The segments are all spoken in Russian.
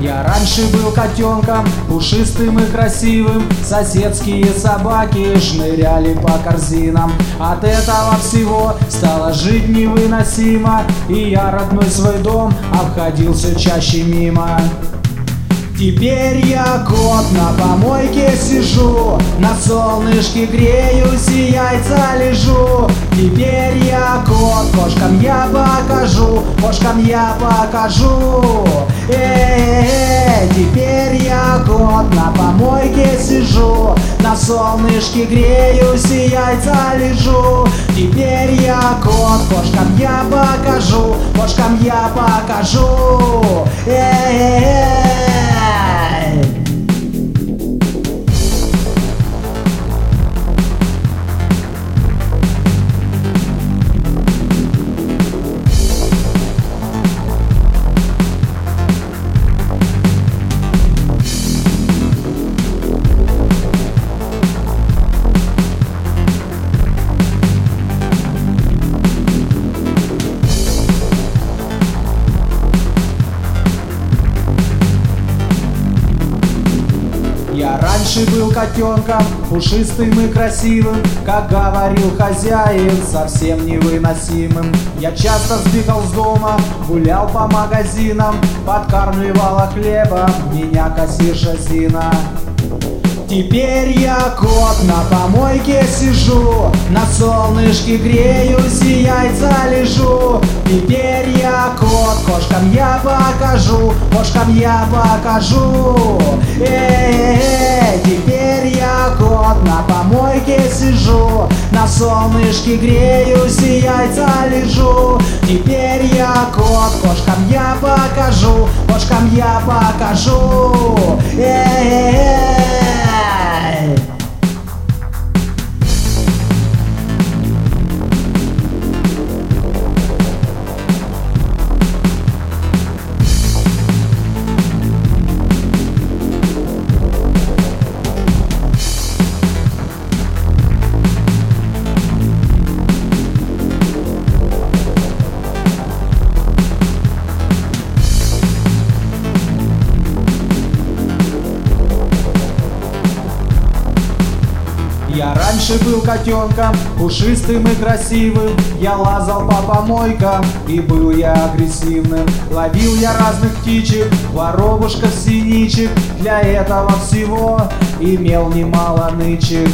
Я раньше был котенком, пушистым и красивым. Соседские собаки шныряли по корзинам. От этого всего стало жить невыносимо. И я родной свой дом обходил все чаще мимо Теперь я кот на помойке сижу, на солнышке греюсь и яйца лежу. Теперь я кот, кошкам я покажу, кошкам я покажу. Э-э-э, теперь я кот на помойке сижу, на солнышке греюсь и яйца лежу. Теперь я кот, кошкам я покажу, кошкам я покажу. Э-э-э. Раньше был котенком, пушистым и красивым, Как говорил хозяин, совсем невыносимым. Я часто сбегал с дома, гулял по магазинам, Подкармливала хлебом меня кассирша Зина. Теперь я кот на помойке сижу, на солнышке греюсь и яйца лежу. Теперь кошкам я покажу, кошкам я покажу. Э-э-э, теперь я кот на помойке сижу, на солнышке греюсь и яйца лежу. Теперь я кот, кошкам я покажу, кошкам я покажу. Э-э-э. Я раньше был котенком, пушистым и красивым. Я лазал по помойкам и был я агрессивным. Ловил я разных птичек, воробушков, синичек. Для этого всего имел немало нычек.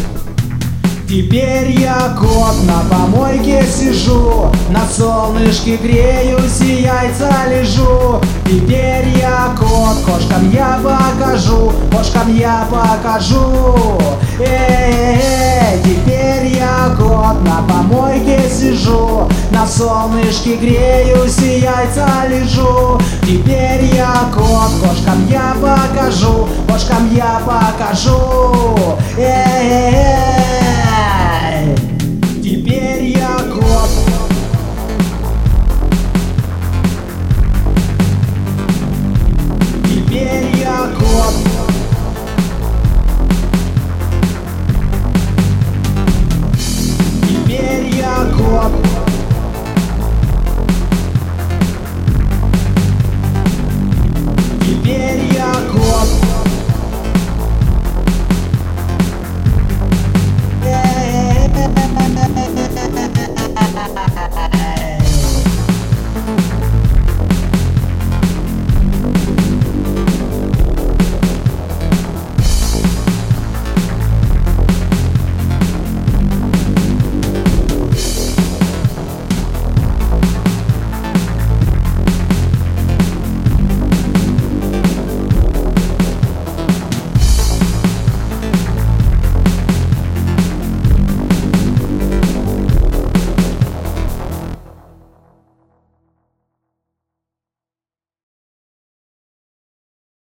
Теперь я кот на помойке сижу, на солнышке греюсь и кошкам я покажу, кошкам я покажу. Э-э-э, теперь я кот на помойке сижу, на солнышке греюсь и яйца лежу. Теперь я кот, кошкам я покажу, кошкам я покажу. Э-э-э.